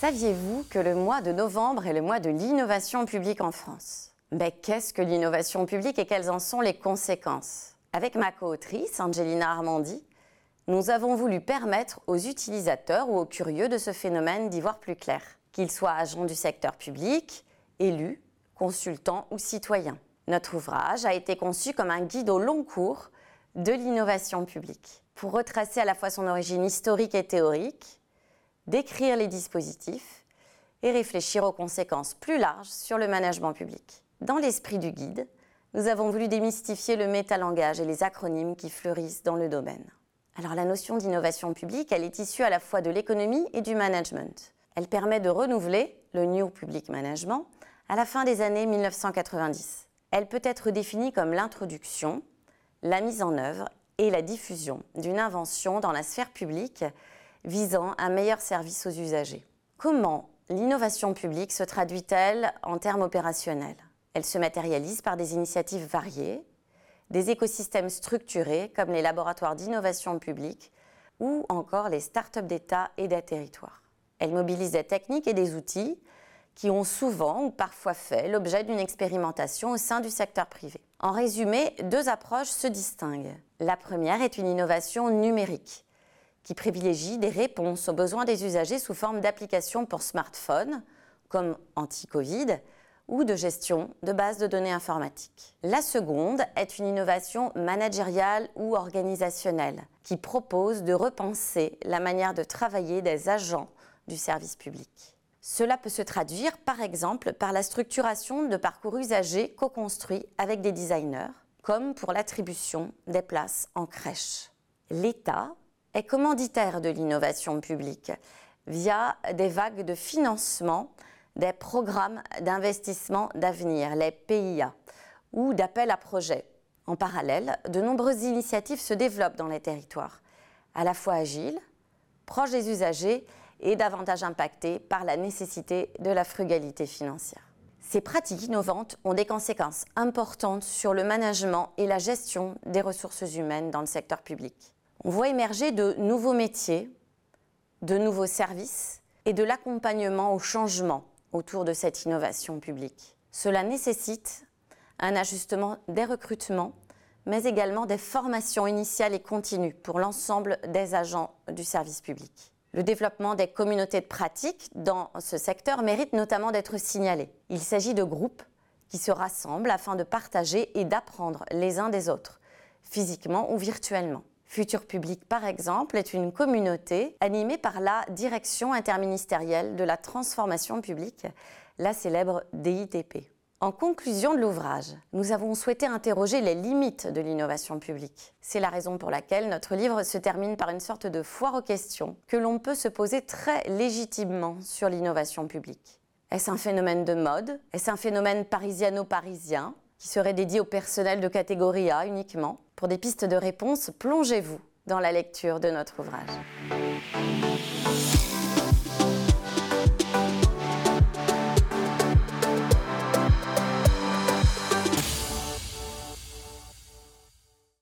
Saviez-vous que le mois de novembre est le mois de l'innovation publique en France? Mais qu'est-ce que l'innovation publique et quelles en sont les conséquences? Avec ma co-autrice, Angelina Armandi, nous avons voulu permettre aux utilisateurs ou aux curieux de ce phénomène d'y voir plus clair, qu'ils soient agents du secteur public, élus, consultants ou citoyens. Notre ouvrage a été conçu comme un guide au long cours de l'innovation publique, pour retracer à la fois son origine historique et théorique, décrire les dispositifs et réfléchir aux conséquences plus larges sur le management public. Dans l'esprit du guide, nous avons voulu démystifier le métalangage et les acronymes qui fleurissent dans le domaine. Alors la notion d'innovation publique, elle est issue à la fois de l'économie et du management. Elle permet de renouveler le New Public Management à la fin des années 1990. Elle peut être définie comme l'introduction, la mise en œuvre et la diffusion d'une invention dans la sphère publique visant un meilleur service aux usagers. Comment l'innovation publique se traduit-elle en termes opérationnels? Elle se matérialise par des initiatives variées, des écosystèmes structurés comme les laboratoires d'innovation publique ou encore les start-up d'État et des territoires. Elle mobilise des techniques et des outils qui ont souvent ou parfois fait l'objet d'une expérimentation au sein du secteur privé. En résumé, deux approches se distinguent. La première est une innovation numérique qui privilégie des réponses aux besoins des usagers sous forme d'applications pour smartphone, comme anti-Covid, ou de gestion de bases de données informatiques. La seconde est une innovation managériale ou organisationnelle qui propose de repenser la manière de travailler des agents du service public. Cela peut se traduire par exemple par la structuration de parcours usagers co-construits avec des designers, comme pour l'attribution des places en crèche. L'État est commanditaire de l'innovation publique via des vagues de financement des programmes d'investissement d'avenir, les PIA, ou d'appel à projets. En parallèle, de nombreuses initiatives se développent dans les territoires, à la fois agiles, proches des usagers et davantage impactées par la nécessité de la frugalité financière. Ces pratiques innovantes ont des conséquences importantes sur le management et la gestion des ressources humaines dans le secteur public on voit émerger de nouveaux métiers, de nouveaux services et de l'accompagnement au changement autour de cette innovation publique. Cela nécessite un ajustement des recrutements, mais également des formations initiales et continues pour l'ensemble des agents du service public. Le développement des communautés de pratique dans ce secteur mérite notamment d'être signalé. Il s'agit de groupes qui se rassemblent afin de partager et d'apprendre les uns des autres, physiquement ou virtuellement. Futur Public, par exemple, est une communauté animée par la Direction interministérielle de la transformation publique, la célèbre DITP. En conclusion de l'ouvrage, nous avons souhaité interroger les limites de l'innovation publique. C'est la raison pour laquelle notre livre se termine par une sorte de foire aux questions que l'on peut se poser très légitimement sur l'innovation publique. Est-ce un phénomène de mode? Est-ce un phénomène parisiano-parisien qui serait dédié au personnel de catégorie A uniquement? Pour des pistes de réponse, plongez-vous dans la lecture de notre ouvrage.